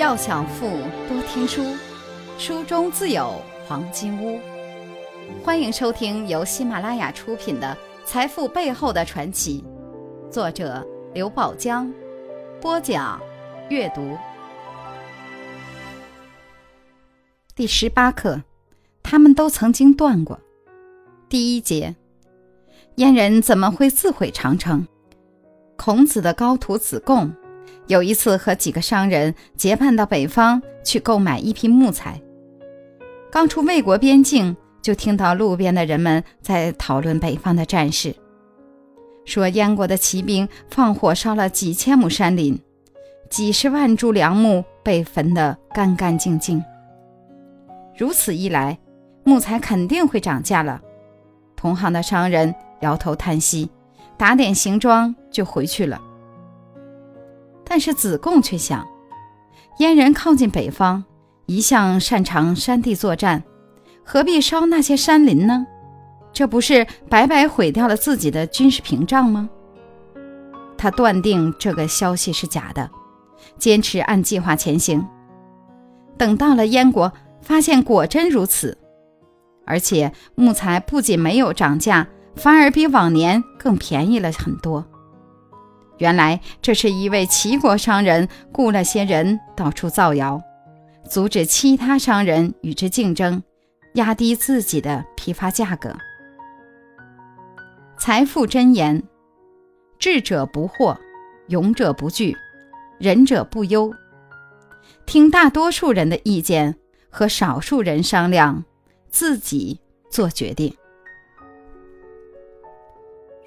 要想富，多听书，书中自有黄金屋。欢迎收听由喜马拉雅出品的《财富背后的传奇》，作者刘宝江，播讲阅读。第十八课，他们都曾经断过。第一节，燕人怎么会自毁长城？孔子的高徒子贡。有一次，和几个商人结伴到北方去购买一批木材。刚出魏国边境，就听到路边的人们在讨论北方的战事，说燕国的骑兵放火烧了几千亩山林，几十万株良木被焚得干干净净。如此一来，木材肯定会涨价了。同行的商人摇头叹息，打点行装就回去了。但是子贡却想，燕人靠近北方，一向擅长山地作战，何必烧那些山林呢？这不是白白毁掉了自己的军事屏障吗？他断定这个消息是假的，坚持按计划前行。等到了燕国，发现果真如此，而且木材不仅没有涨价，反而比往年更便宜了很多。原来这是一位齐国商人雇了些人到处造谣，阻止其他商人与之竞争，压低自己的批发价格。财富箴言：智者不惑，勇者不惧，仁者不忧。听大多数人的意见，和少数人商量，自己做决定。